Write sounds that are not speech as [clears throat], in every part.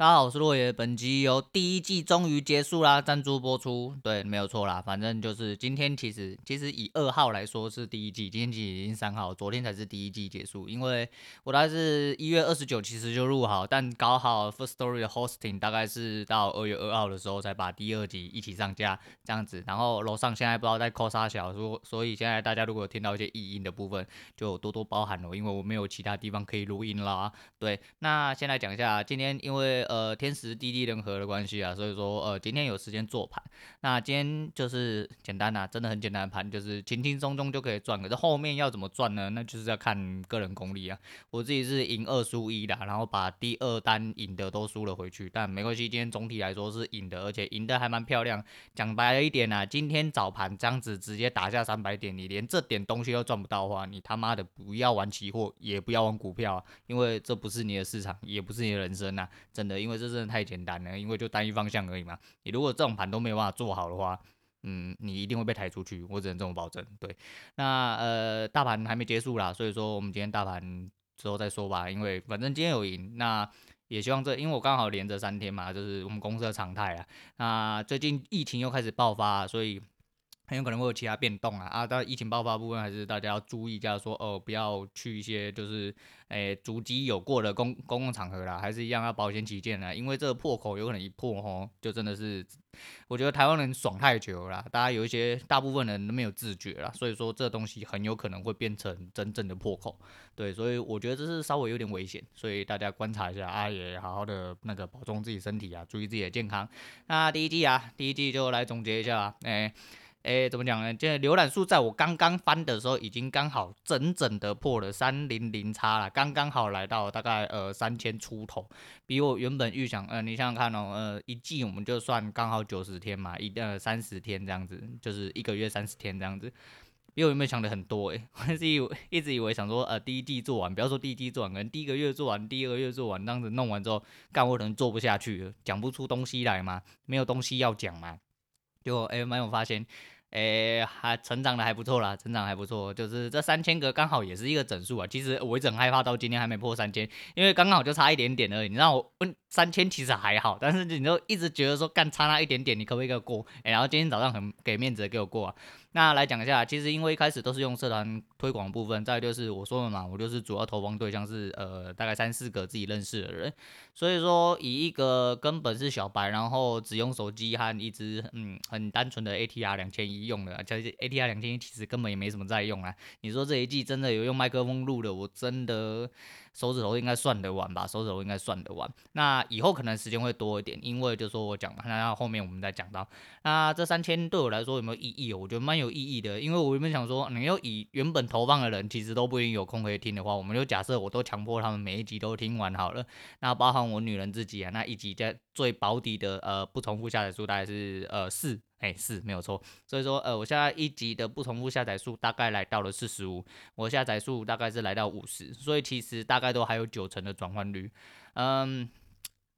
大家好，我是洛爷。本集由第一季终于结束啦，赞助播出。对，没有错啦，反正就是今天，其实其实以二号来说是第一季，今天其实已经三号，昨天才是第一季结束。因为我大概是一月二十九其实就录好，但搞好 first story 的 hosting 大概是到二月二号的时候才把第二集一起上架这样子。然后楼上现在不知道在扣啥小，所所以现在大家如果有听到一些异音的部分，就多多包涵了，因为我没有其他地方可以录音啦。对，那先来讲一下今天，因为呃天时地利人和的关系啊，所以说呃今天有时间做盘，那今天就是简单呐，真的很简单的盘，就是轻轻松松就可以赚。可是后面要怎么赚呢？那就是要看个人功力啊。我自己是赢二输一的，然后把第二单赢的都输了回去，但没关系，今天总体来说是赢的，而且赢的还蛮漂亮。讲白了一点啊，今天早盘这样子直接打下三百点，你连这点东西都赚不到的话，你他妈的不要玩期货，也不要玩股票啊，因为这不是你的市场，也不是你的人生呐，真的，因为这真的太简单了，因为就单一方向而已嘛。你如果这种盘都没有办法做好的话，嗯，你一定会被抬出去，我只能这么保证。对，那呃，大盘还没结束啦，所以说我们今天大盘之后再说吧，因为反正今天有赢，那也希望这，因为我刚好连着三天嘛，就是我们公司的常态啊。那最近疫情又开始爆发，所以。很有可能会有其他变动啊啊！但疫情爆发部分还是大家要注意一下说，哦，不要去一些就是诶足迹有过的公公共场合啦，还是一样要保险起见啊，因为这个破口有可能一破吼，就真的是我觉得台湾人爽太久了啦，大家有一些大部分人都没有自觉啦，所以说这东西很有可能会变成真正的破口。对，所以我觉得这是稍微有点危险，所以大家观察一下啊，也好好的那个保重自己身体啊，注意自己的健康。那第一季啊，第一季就来总结一下，诶。诶，怎么讲呢？这浏览数在我刚刚翻的时候，已经刚好整整的破了三零零叉了，刚刚好来到大概呃三千出头，比我原本预想，呃，你想想看哦，呃，一季我们就算刚好九十天嘛，一呃三十天这样子，就是一个月三十天这样子，比我原本想的很多诶，[laughs] 我是以为一直以为想说，呃，第一季做完，不要说第一季做完，可能第一个月做完，第二个月做完，这样子弄完之后，干我可能做不下去了，讲不出东西来嘛，没有东西要讲嘛。结果哎，没有发现，哎，还成长的还不错啦，成长还不错，就是这三千个刚好也是一个整数啊。其实我一直很害怕到今天还没破三千，因为刚刚好就差一点点而已。你让我问三千其实还好，但是你就一直觉得说干差那一点点，你可不可以给我过？哎，然后今天早上很给面子的给我过啊。那来讲一下，其实因为一开始都是用社团推广部分，再就是我说了嘛，我就是主要投放对象是呃大概三四个自己认识的人，所以说以一个根本是小白，然后只用手机和一支嗯很单纯的 ATR 两千一用的，而且 ATR 两千一其实根本也没什么在用啊。你说这一季真的有用麦克风录的，我真的。手指头应该算得完吧，手指头应该算得完。那以后可能时间会多一点，因为就说我讲嘛，那后面我们再讲到。那这三千对我来说有没有意义？我觉得蛮有意义的，因为我原本想说，你要以原本投放的人其实都不一定有空可以听的话，我们就假设我都强迫他们每一集都听完好了。那包含我女人自己啊，那一集在最保底的呃不重复下载数大概是呃四。哎，是没有错，所以说，呃，我现在一集的不重复下载数大概来到了四十五，我下载数大概是来到五十，所以其实大概都还有九成的转换率。嗯，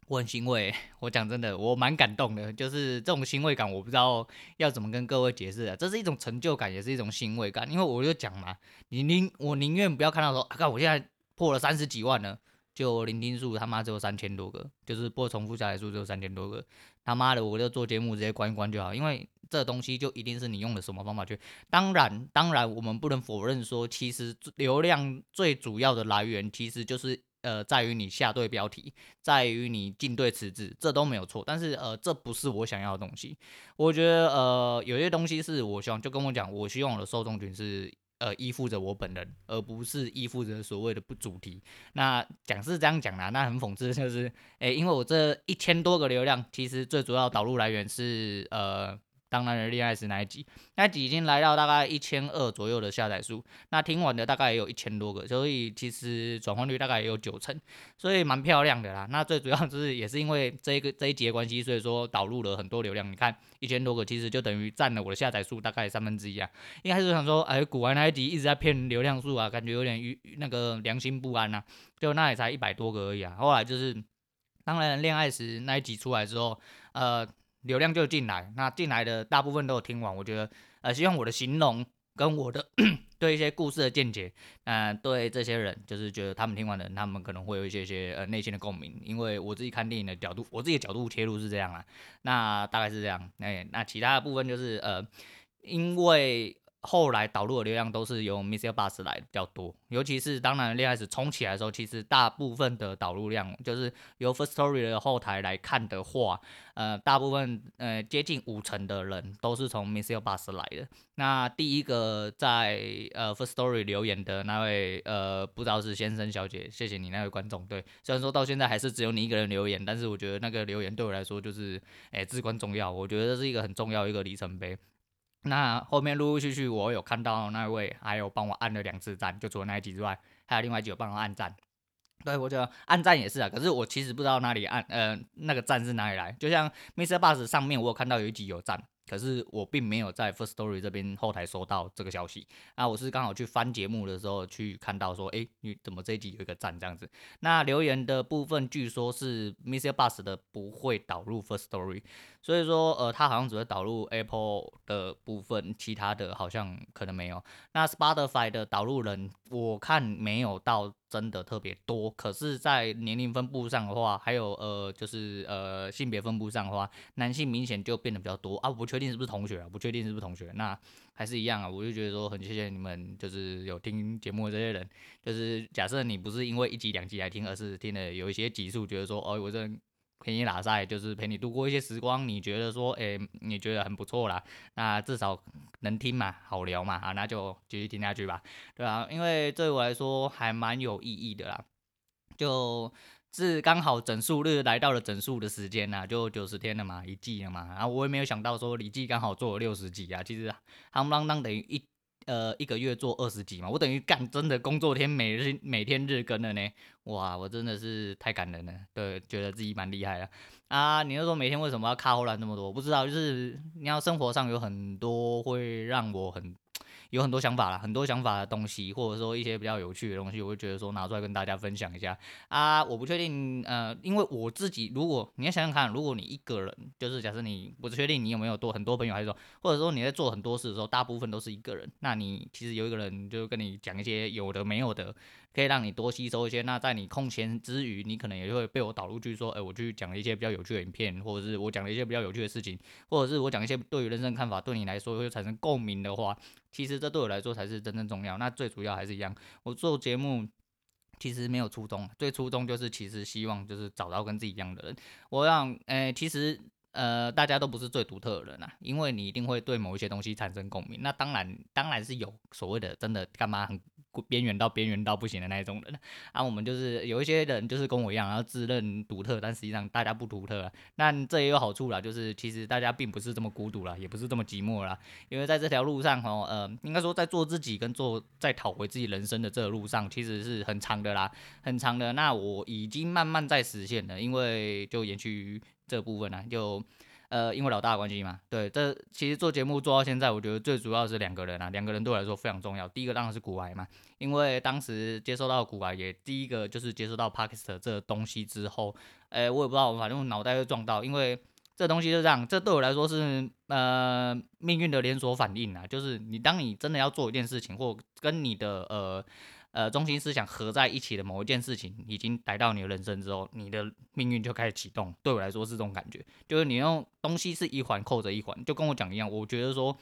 我很欣慰，我讲真的，我蛮感动的，就是这种欣慰感，我不知道要怎么跟各位解释啊，这是一种成就感，也是一种欣慰感，因为我就讲嘛，你宁我宁愿不要看到说，啊，看我现在破了三十几万了。就聆听数他妈只有三千多个，就是播重复下来数只有三千多个，他妈的我就做节目直接关一关就好，因为这东西就一定是你用的什么方法去。当然，当然我们不能否认说，其实流量最主要的来源其实就是呃在于你下对标题，在于你进对词字，这都没有错。但是呃这不是我想要的东西，我觉得呃有些东西是我希望就跟我讲，我希望我的受众群是。呃，依附着我本人，而不是依附着所谓的不主题。那讲是这样讲啦，那很讽刺，就是，诶、因为我这一千多个流量，其实最主要导入来源是呃。当男人恋爱时那一集，那一集已经来到大概一千二左右的下载数，那听完的大概也有一千多个，所以其实转换率大概也有九成，所以蛮漂亮的啦。那最主要就是也是因为这一个这一集的关系，所以说导入了很多流量。你看一千多个，其实就等于占了我的下载数大概三分之一啊。一开始想说，哎，古玩那一集一直在骗流量数啊，感觉有点与那个良心不安呐。就那也才一百多个而已啊。后来就是当然恋爱时那一集出来之后，呃。流量就进来，那进来的大部分都有听完。我觉得，呃，希望我的形容跟我的 [coughs] 对一些故事的见解，那、对这些人就是觉得他们听完的，他们可能会有一些些呃内心的共鸣。因为我自己看电影的角度，我自己的角度切入是这样啊，那大概是这样。哎，那其他的部分就是呃，因为。后来导入的流量都是由 MixerBox 来比较多，尤其是当然，练开始冲起来的时候，其实大部分的导入量就是由 First Story 的后台来看的话，呃，大部分呃接近五成的人都是从 MixerBox 来的。那第一个在呃 First Story 留言的那位呃不知道是先生小姐，谢谢你那位观众。对，虽然说到现在还是只有你一个人留言，但是我觉得那个留言对我来说就是诶至关重要，我觉得这是一个很重要一个里程碑。那后面陆陆续续，我有看到那位，还有帮我按了两次赞，就除了那一集之外，还有另外一集有帮我按赞。对，我觉得按赞也是啊，可是我其实不知道哪里按，呃，那个赞是哪里来。就像 Mister Bus 上面，我有看到有一集有赞。可是我并没有在 First Story 这边后台收到这个消息，那我是刚好去翻节目的时候去看到说，诶，你怎么这一集有一个赞这样子？那留言的部分据说是 MixerBox 的不会导入 First Story，所以说呃，它好像只会导入 Apple 的部分，其他的好像可能没有。那 Spotify 的导入人我看没有到。真的特别多，可是，在年龄分布上的话，还有呃，就是呃性别分布上的话，男性明显就变得比较多啊。我不确定是不是同学啊，不确定是不是同学，那还是一样啊。我就觉得说很谢谢你们，就是有听节目的这些人，就是假设你不是因为一集两集来听，而是听了有一些集数，觉得说哦，我这。陪你打赛，就是陪你度过一些时光。你觉得说，诶、你觉得很不错啦，那至少能听嘛，好聊嘛，啊，那就继续听下去吧，对啊，因为对我来说还蛮有意义的啦，就是刚好整数日来到了整数的时间呐，就九十天了嘛，一季了嘛，然后我也没有想到说，礼季刚好做了六十集啊，其实夯不啷当等于一。呃，一个月做二十集嘛，我等于干真的工作天每日每天日更了呢，哇，我真的是太感人了，对，觉得自己蛮厉害的啊。你又说每天为什么要卡后来那么多？我不知道，就是你要生活上有很多会让我很。有很多想法啦，很多想法的东西，或者说一些比较有趣的东西，我会觉得说拿出来跟大家分享一下啊。我不确定，呃，因为我自己，如果你要想想看，如果你一个人，就是假设你不确定你有没有多很多朋友，还是说，或者说你在做很多事的时候，大部分都是一个人，那你其实有一个人就跟你讲一些有的没有的。可以让你多吸收一些。那在你空闲之余，你可能也会被我导入去说，哎、我去讲一些比较有趣的影片，或者是我讲了一些比较有趣的事情，或者是我讲一些对于人生看法，对你来说会产生共鸣的话，其实这对我来说才是真正重要。那最主要还是一样，我做节目其实没有初衷，最初衷就是其实希望就是找到跟自己一样的人。我让，哎、其实呃，大家都不是最独特的人啊，因为你一定会对某一些东西产生共鸣。那当然，当然是有所谓的真的干嘛很。边缘到边缘到不行的那一种人，啊，我们就是有一些人就是跟我一样，然后自认独特，但实际上大家不独特啊。那这也有好处啦，就是其实大家并不是这么孤独啦，也不是这么寂寞啦。因为在这条路上哦，呃，应该说在做自己跟做在讨回自己人生的这个路上，其实是很长的啦，很长的。那我已经慢慢在实现了，因为就延续这部分呢，就。呃，因为老大的关系嘛，对，这其实做节目做到现在，我觉得最主要是两个人啊，两个人对我来说非常重要。第一个当然是股癌嘛，因为当时接收到股癌，也第一个就是接收到 Podcast 这东西之后，哎，我也不知道，反正脑袋就撞到，因为这东西就这样，这对我来说是呃命运的连锁反应啊，就是你当你真的要做一件事情，或跟你的呃。呃，中心思想合在一起的某一件事情，已经来到你的人生之后，你的命运就开始启动。对我来说是这种感觉，就是你用东西是一环扣着一环，就跟我讲一样。我觉得说。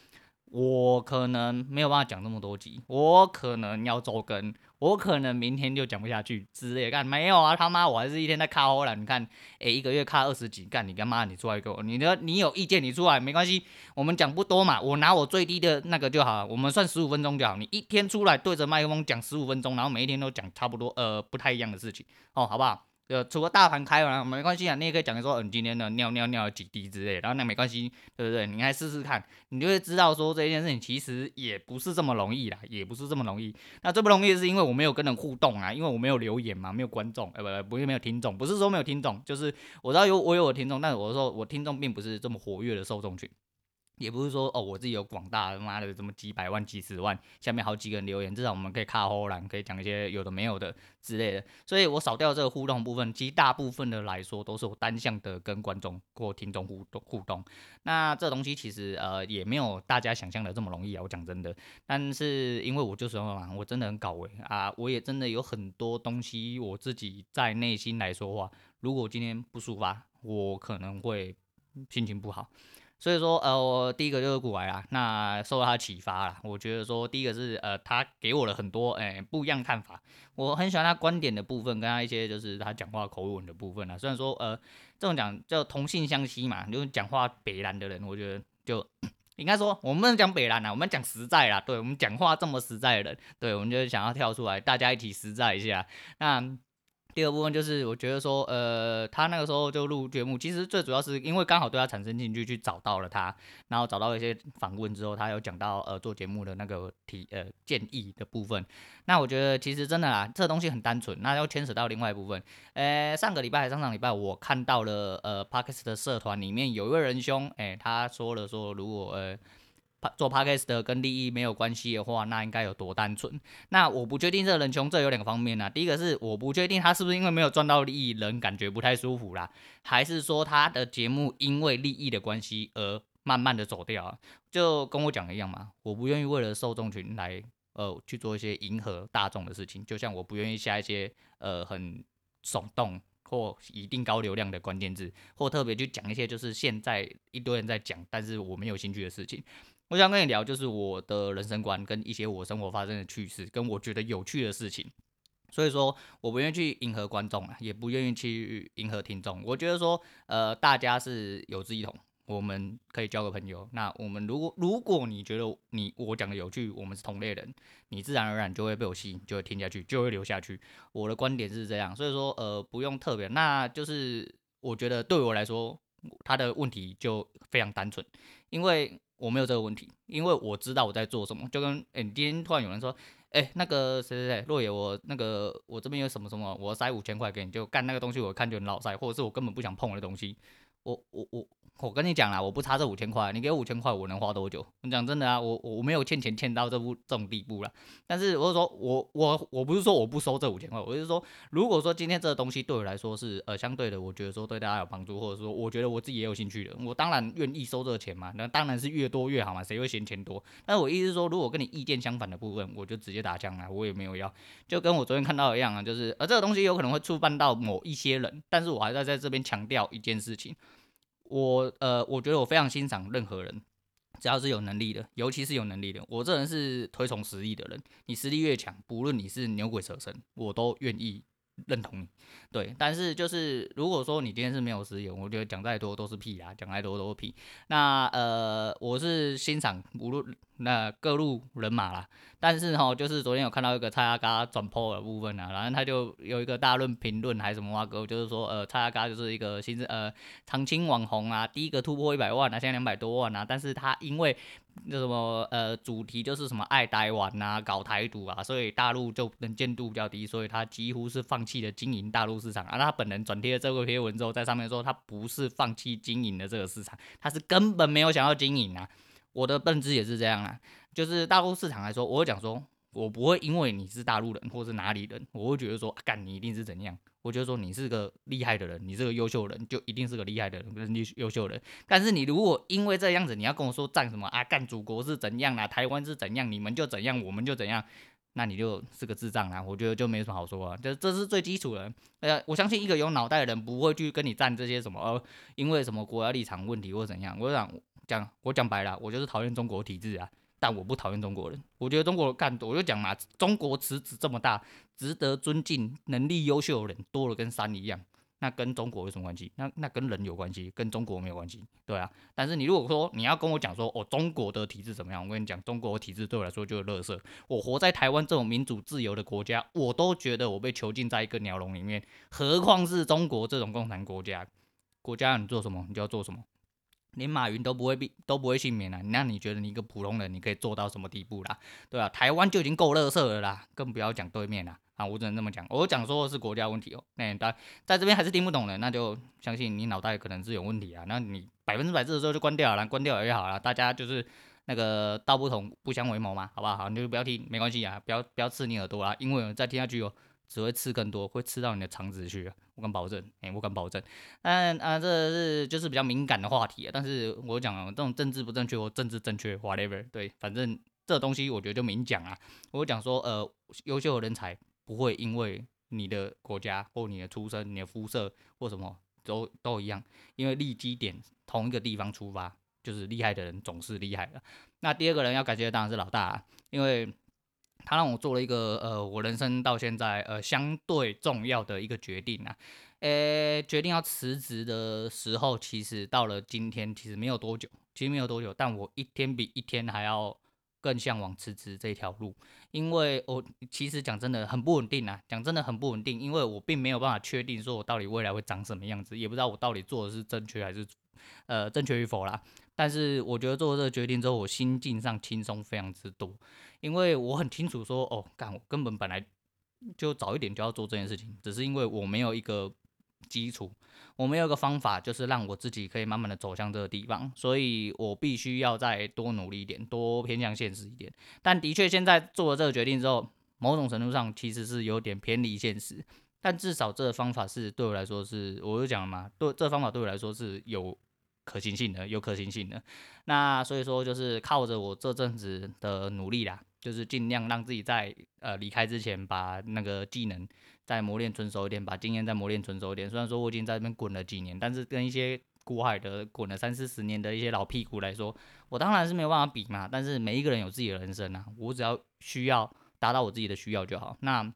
我可能没有办法讲那么多集，我可能要周更，我可能明天就讲不下去之类的。干没有啊，他妈，我还是一天在卡欧了。你看，诶、一个月卡二十集，干你干嘛？你出来给我，你的你有意见你出来没关系，我们讲不多嘛，我拿我最低的那个就好，我们算十五分钟就好。你一天出来对着麦克风讲十五分钟，然后每一天都讲差不多呃不太一样的事情，哦，好不好？呃，除了大盘开完没关系啊，你也可以讲说，嗯、今天的尿尿尿了几滴之类，然后那没关系，对不对？你来试试看，你就会知道说这件事情其实也不是这么容易啦，也不是这么容易。那最不容易是因为我没有跟人互动啊，因为我没有留言嘛，没有观众，呃，不不，不是没有听众，不是说没有听众，就是我知道有我有我听众，但是我说我听众并不是这么活跃的受众群。也不是说哦，我自己有广大他妈的什么几百万、几十万，下面好几个人留言，至少我们可以看后栏，可以讲一些有的没有的之类的。所以我少掉这个互动部分，其实大部分的来说都是我单向的跟观众或听众互动互动。那这东西其实呃也没有大家想象的这么容易啊，我讲真的。但是因为我就是嘛，我真的很搞维啊，我也真的有很多东西我自己在内心来说话，如果今天不抒发，我可能会心情不好。所以说，呃，我第一个就是股癌啦，那受到他启发啦，我觉得说，第一个是，呃，他给我了很多，哎、不一样看法。我很喜欢他观点的部分，跟他一些就是他讲话口吻的部分啦。虽然说，呃，这种讲叫同性相吸嘛，就是讲话北烂的人，我觉得就应该说，我们不能讲北烂啦，我们讲实在啦。对，我们讲话这么实在的人，对，我们就想要跳出来，大家一起实在一下。那。第二部分就是，我觉得说，呃，他那个时候就录节目，其实最主要是因为刚好对他产生兴趣，去找到了他，然后找到一些访问之后，他有讲到呃做节目的那个提呃建议的部分。那我觉得其实真的啦，这东西很单纯，那要牵扯到另外一部分。呃，上个礼拜还上上礼拜，我看到了呃 Podcast 的社团里面有一位仁兄，哎、他说了说，如果呃。做 podcast 的跟利益没有关系的话，那应该有多单纯？那我不确定这个人穷，这有两个方面呢、啊。第一个是我不确定他是不是因为没有赚到利益，人感觉不太舒服啦，还是说他的节目因为利益的关系而慢慢的走掉？就跟我讲一样嘛，我不愿意为了受众群来呃去做一些迎合大众的事情，就像我不愿意下一些呃很耸动或一定高流量的关键字，或特别去讲一些就是现在一堆人在讲，但是我没有兴趣的事情。我想跟你聊，就是我的人生观跟一些我生活发生的趣事，跟我觉得有趣的事情。所以说，我不愿意去迎合观众啊，也不愿意去迎合听众。我觉得说，呃，大家是有志一同，我们可以交个朋友。那我们如果如果你觉得你我讲的有趣，我们是同类人，你自然而然就会被我吸引，就会听下去，就会留下去。我的观点是这样，所以说，呃，不用特别。那就是我觉得对我来说，他的问题就非常单纯，因为。我没有这个问题，因为我知道我在做什么。就跟哎，今天突然有人说，哎，那个谁谁谁，若野，我那个我这边有什么什么，我塞五千块给你，就干那个东西，我看就很老塞，或者是我根本不想碰我的东西，我我我。我跟你讲啦，我不差这五千块，你给我五千块，我能花多久？我讲真的啊，我我没有欠钱欠到这步这种地步啦。但是我说我我我不是说我不收这五千块，我是说，如果说今天这个东西对我来说是呃相对的，我觉得说对大家有帮助，或者说我觉得我自己也有兴趣的，我当然愿意收这个钱嘛。那当然是越多越好嘛，谁会嫌钱多？但是我意思是说，如果跟你意见相反的部分，我就直接打枪啦，我也没有要。就跟我昨天看到一样啊，就是呃这个东西有可能会触犯到某一些人，但是我还在在这边强调一件事情。我呃，我觉得我非常欣赏任何人，只要是有能力的，尤其是有能力的。我这人是推崇实力的人，你实力越强，不论你是牛鬼蛇神，我都愿意认同你。对，但是就是如果说你今天是没有实力，我觉得讲再多都是屁啦，讲再多都是屁。那呃，我是欣赏无论那各路人马啦。但是哈，就是昨天有看到一个蔡阿嘎转 po 的部分啊，然后他就有一个大论评论还是什么话哥，就是说呃蔡阿嘎就是一个新呃常青网红啊，第一个突破一百万啊，现在两百多万啊，但是他因为那什么呃主题就是什么爱台湾啊，搞台独啊，所以大陆就能见度比较低，所以他几乎是放弃了经营大陆市场啊。他本人转贴了这个贴文之后，在上面说他不是放弃经营的这个市场，他是根本没有想要经营啊。我的认知也是这样啊。就是大陆市场来说，我会讲说，我不会因为你是大陆人或是哪里人，我会觉得说，干、你一定是怎样。我觉得说你是个厉害的人，你是个优秀人，就一定是个厉害的人，跟优秀人。但是你如果因为这样子，你要跟我说战什么啊，干祖国是怎样啊，台湾是怎样，你们就怎样，我们就怎样，那你就是个智障啊。我觉得就没什么好说啊，这这是最基础的。呃，我相信一个有脑袋的人不会去跟你战这些什么，呃，因为什么国家立场问题或怎样。我想讲，我讲白了，我就是讨厌中国体制啊。但我不讨厌中国人，我觉得中国干，我就讲嘛，中国池子这么大，值得尊敬、能力优秀的人多了跟山一样，那跟中国有什么关系？那那跟人有关系，跟中国没有关系，对啊。但是你如果说你要跟我讲说，哦，中国的体制怎么样？我跟你讲，中国的体制对我来说就是垃圾。我活在台湾这种民主自由的国家，我都觉得我被囚禁在一个鸟笼里面，何况是中国这种共产国家？国家让你做什么，你就要做什么。连马云都不会避都不会幸免啊，那你觉得你一个普通人你可以做到什么地步啦？对啊，台湾就已经够垃圾了啦，更不要讲对面啦。啊，我只能这么讲，我讲说的是国家问题哦。那在在这边还是听不懂的，那就相信你脑袋可能是有问题啊。那你百分之百这时候就关掉了，关掉也好了，大家就是那个道不同不相为谋嘛，好不好？你就不要听，没关系啊，不要不要刺你耳朵啊，因为再听下去哦。只会吃更多，会吃到你的肠子去，我敢保证，哎、我敢保证。但啊，这是就是比较敏感的话题啊。但是我讲这种政治不正确或政治正确，whatever，对，反正这东西我觉得就明讲啊。我讲说，呃，优秀的人才不会因为你的国家或你的出身、你的肤色或什么都都一样，因为立基点同一个地方出发，就是厉害的人总是厉害的。那第二个人要感谢的当然是老大啊，因为。他让我做了一个呃，我人生到现在呃相对重要的一个决定啊，诶，决定要辞职的时候，其实到了今天，其实没有多久，其实没有多久，但我一天比一天还要更向往辞职这条路，因为我其实讲真的很不稳定啊，讲真的很不稳定，因为我并没有办法确定说我到底未来会长什么样子，也不知道我到底做的是正确还是呃正确与否啦。但是我觉得做这个决定之后，我心境上轻松非常之多。因为我很清楚说，哦，干，我根本本来就早一点就要做这件事情，只是因为我没有一个基础，我没有一个方法，就是让我自己可以慢慢的走向这个地方，所以我必须要再多努力一点，多偏向现实一点。但的确，现在做了这个决定之后，某种程度上其实是有点偏离现实，但至少这个方法是对我来说是，我就讲了嘛，对，这方法对我来说是有。可行性的，有可行性的，那所以说就是靠着我这阵子的努力啦，就是尽量让自己在呃离开之前，把那个技能再磨练纯熟一点，把经验再磨练纯熟一点。虽然说我已经在这边滚了几年，但是跟一些古海的滚了三四十年的一些老屁股来说，我当然是没有办法比嘛。但是每一个人有自己的人生啊，我只要需要达到我自己的需要就好。那。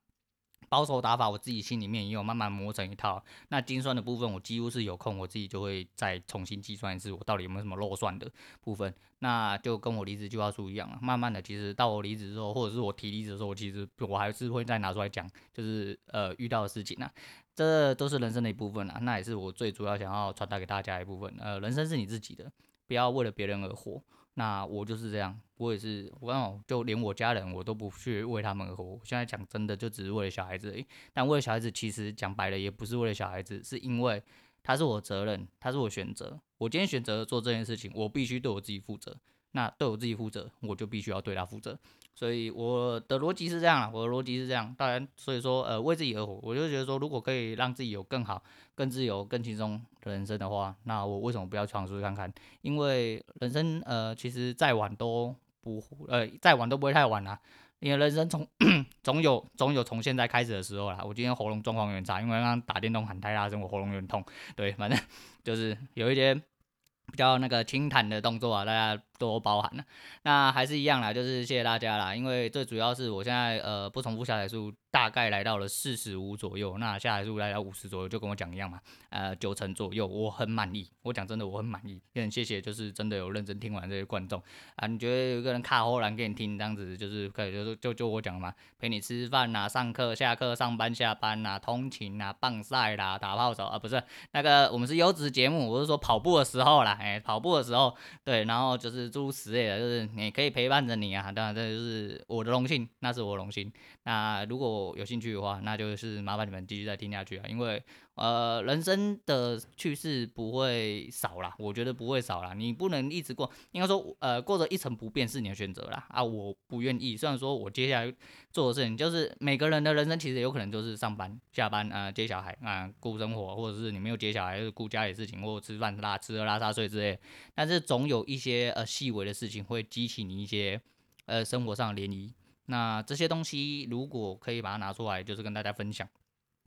保守打法，我自己心里面也有慢慢磨成一套。那精算的部分，我几乎是有空，我自己就会再重新计算一次，我到底有没有什么漏算的部分。那就跟我离职计划书一样啊，慢慢的，其实到我离职之后，或者是我提离职的时候，其实我还是会再拿出来讲，就是呃遇到的事情啊，这都是人生的一部分啊。那也是我最主要想要传达给大家一部分。呃，人生是你自己的，不要为了别人而活。那我就是这样，我也是，我刚好就连我家人我都不去为他们而活。现在讲真的，就只是为了小孩子。但为了小孩子，其实讲白了也不是为了小孩子，是因为他是我责任，他是我选择。我今天选择做这件事情，我必须对我自己负责。那对我自己负责，我就必须要对他负责。所以我的逻辑是这样啦，我的逻辑是这样。当然，所以说呃为自己而活，我就觉得说，如果可以让自己有更好、更自由、更轻松的人生的话，那我为什么不要尝试看看？因为人生呃其实再晚都不呃再晚都不会太晚啦。因为人生从 [clears throat] 总有总有从现在开始的时候啦。我今天喉咙状况有点差，因为刚刚打电动喊太大声，我喉咙有点痛。对，反正就是有一些。比较那个轻弹的动作啊，大家多包涵了。那还是一样啦，就是谢谢大家啦。因为最主要是我现在呃不重复下载数大概来到了四十五左右，那下载数来到五十左右，就跟我讲一样嘛。呃，九成左右，我很满意。我讲真的，我很满意，也很谢谢，就是真的有认真听完这些观众啊。你觉得有一个人卡后栏给你听这样子，就是可以，就是就就我讲嘛，陪你吃饭呐、上课、下课、上班、下班呐、通勤啊，棒赛啦，打炮手啊，不是那个我们是优质节目，我是说跑步的时候啦，哎、跑步的时候，对，然后就是诸如此类的，就是你可以陪伴着你啊，当然这就是我的荣幸，那是我荣幸。那如果有兴趣的话，那就是麻烦你们继续再听下去啊，因为呃，人生的趣事不会少啦，我觉得不会少啦。你不能一直过，应该说呃，过着一成不变是你的选择啦。啊，我不愿意。虽然说我接下来做的事情就是每个人的人生其实有可能就是上班、下班啊、接小孩啊、呃，顾生活，或者是你没有接小孩，就是顾家里事情，或者吃饭拉吃喝拉撒睡之类。但是总有一些呃细微的事情会激起你一些呃生活上的涟漪。那这些东西如果可以把它拿出来，就是跟大家分享，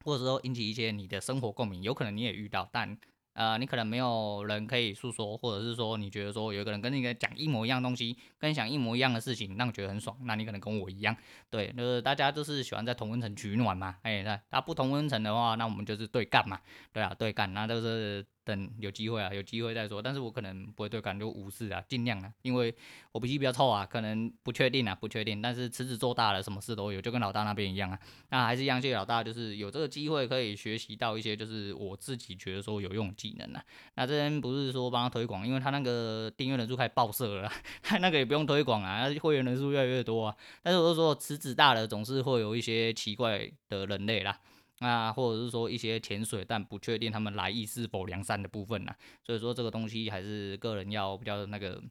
或者说引起一些你的生活共鸣，有可能你也遇到，但呃，你可能没有人可以诉说，或者是说你觉得说有一个人跟你讲一模一样东西，跟你讲一模一样的事情，让你觉得很爽，那你可能跟我一样，对，就是大家都是喜欢在同温层取暖嘛，哎，那那不同温层的话，那我们就是对干嘛，对啊，对干，那就是。等有机会啊，有机会再说。但是我可能不会对感就无视啊，尽量啊，因为我脾气比较臭啊，可能不确定啊，不确定。但是池子做大了，什么事都有，就跟老大那边一样啊。那还是一样，谢老大，就是有这个机会可以学习到一些，就是我自己觉得说有用的技能啊。那这边不是说帮他推广，因为他那个订阅人数开始爆射了，他 [laughs] 那个也不用推广啊，会员人数越来越多啊。但是我就说池子大了，总是会有一些奇怪的人类啦。啊，或者是说一些潜水但不确定他们来意是否良善的部分呐，所以说这个东西还是个人要比较那个，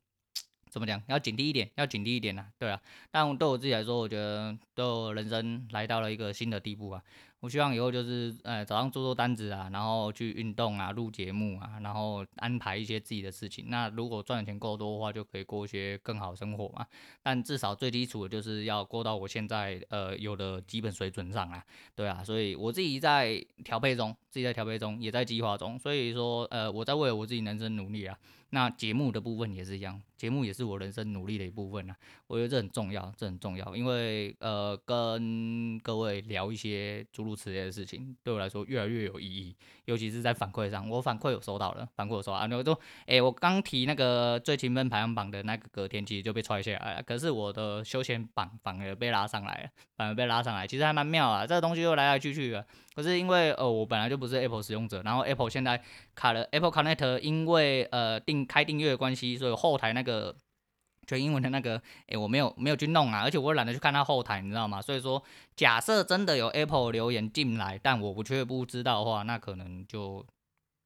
怎么讲，要警惕一点，要警惕一点呐，对啊。但对我自己来说，我觉得对我人生来到了一个新的地步啊。我希望以后就是，呃，早上做做单子啊，然后去运动啊，录节目啊，然后安排一些自己的事情。那如果赚的钱够多的话，就可以过一些更好生活嘛。但至少最基础的就是要过到我现在呃有的基本水准上啊。对啊，所以我自己在调配中，自己在调配中，也在计划中。所以说，呃，我在为了我自己人生努力啊。那节目的部分也是一样，节目也是我人生努力的一部分啊。我觉得这很重要，这很重要，因为呃，跟各位聊一些主如此类的事情，对我来说越来越有意义。尤其是在反馈上，我反馈有收到了，反馈有收到啊。然后都，哎，我刚提那个最勤奋排行榜的那个隔天，其实就被踹下来了。可是我的休闲榜反而被拉上来了，反而被拉上来，其实还蛮妙啊。这个东西又来来去去的。可是因为呃，我本来就不是 Apple 使用者，然后 Apple 现在卡了 Apple Connect，因为呃订开订阅的关系，所以后台那个全英文的那个，诶，我没有没有去弄啊，而且我懒得去看他后台，你知道吗？所以说，假设真的有 Apple 留言进来，但我不却不知道的话，那可能就。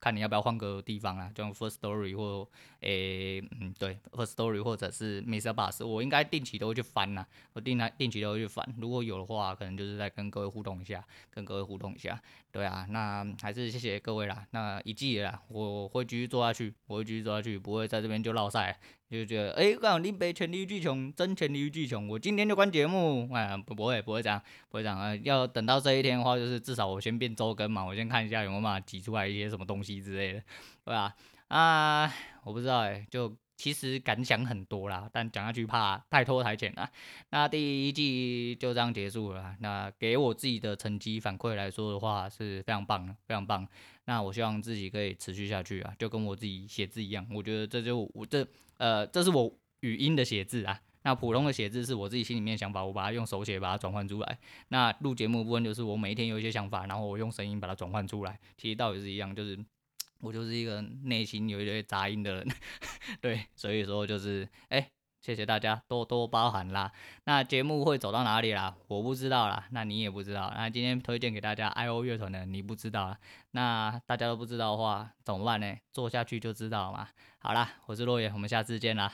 看你要不要换个地方啊，就用 First Story 或诶、欸，嗯，对 First Story 或者是 Mr. Bus，我应该定期都会去翻呐，我定来定期都会去翻，如果有的话，可能就是在跟各位互动一下，跟各位互动一下，对啊，那还是谢谢各位啦，那一季啦，我会继续做下去，我会继续做下去，不会在这边就落赛。就觉得，哎，刚好林北全力巨穷，真权力巨穷，我今天就关节目，哎，不不会不会这样，不会这样啊，要等到这一天的话，就是至少我先变周更嘛，我先看一下有没有办法挤出来一些什么东西之类的，对吧？啊，我不知道哎，就其实感想很多啦，但讲下去怕太拖台前了。那第一季就这样结束了，那给我自己的成绩反馈来说的话，是非常棒，非常棒。那我希望自己可以持续下去啊，就跟我自己写字一样，我觉得这就我这。呃，这是我语音的写字啊，那普通的写字是我自己心里面想法，我把它用手写把它转换出来。那录节目部分就是我每一天有一些想法，然后我用声音把它转换出来。其实道理是一样，就是我就是一个内心有一些杂音的人，[laughs] 对，所以说就是哎。谢谢大家多多包涵啦。那节目会走到哪里啦？我不知道啦。那你也不知道。那今天推荐给大家 I.O 乐团的，你不知道啦。那大家都不知道的话怎么办呢？做下去就知道了嘛。好啦，我是洛言，我们下次见啦。